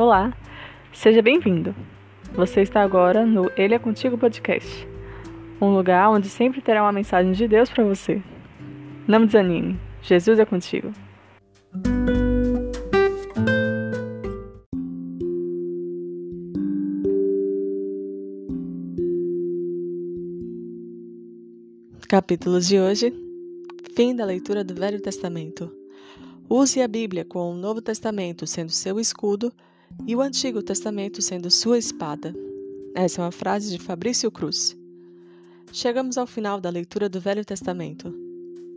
Olá, seja bem-vindo. Você está agora no Ele é Contigo Podcast, um lugar onde sempre terá uma mensagem de Deus para você. Não desanime, Jesus é contigo. Capítulo de hoje: Fim da leitura do Velho Testamento. Use a Bíblia com o Novo Testamento sendo seu escudo e o Antigo Testamento sendo sua espada. Essa é uma frase de Fabrício Cruz. Chegamos ao final da leitura do Velho Testamento.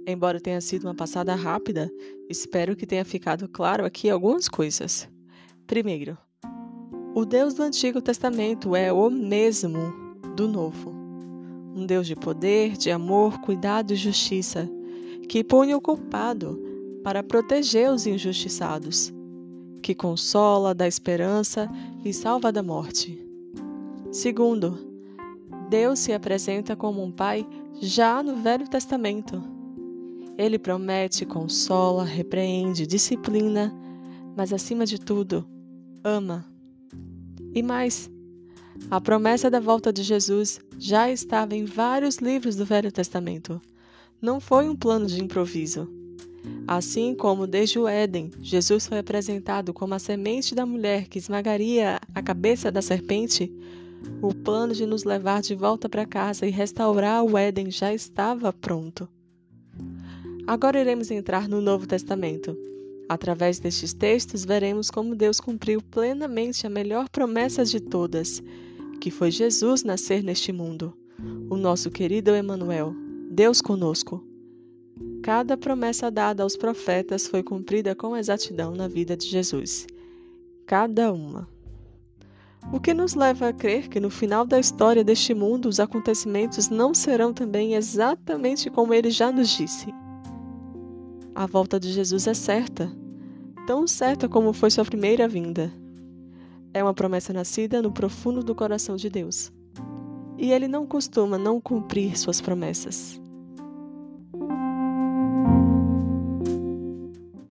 Embora tenha sido uma passada rápida, espero que tenha ficado claro aqui algumas coisas. Primeiro, o Deus do Antigo Testamento é o mesmo do Novo. Um Deus de poder, de amor, cuidado e justiça, que pune o culpado para proteger os injustiçados, que consola, dá esperança e salva da morte. Segundo, Deus se apresenta como um Pai já no Velho Testamento. Ele promete, consola, repreende, disciplina, mas acima de tudo, ama. E mais, a promessa da volta de Jesus já estava em vários livros do Velho Testamento. Não foi um plano de improviso. Assim como desde o Éden, Jesus foi apresentado como a semente da mulher que esmagaria a cabeça da serpente, o plano de nos levar de volta para casa e restaurar o Éden já estava pronto. Agora iremos entrar no Novo Testamento. Através destes textos, veremos como Deus cumpriu plenamente a melhor promessa de todas, que foi Jesus nascer neste mundo, o nosso querido Emanuel, Deus conosco. Cada promessa dada aos profetas foi cumprida com exatidão na vida de Jesus. Cada uma. O que nos leva a crer que no final da história deste mundo os acontecimentos não serão também exatamente como ele já nos disse. A volta de Jesus é certa, tão certa como foi sua primeira vinda. É uma promessa nascida no profundo do coração de Deus. E ele não costuma não cumprir suas promessas.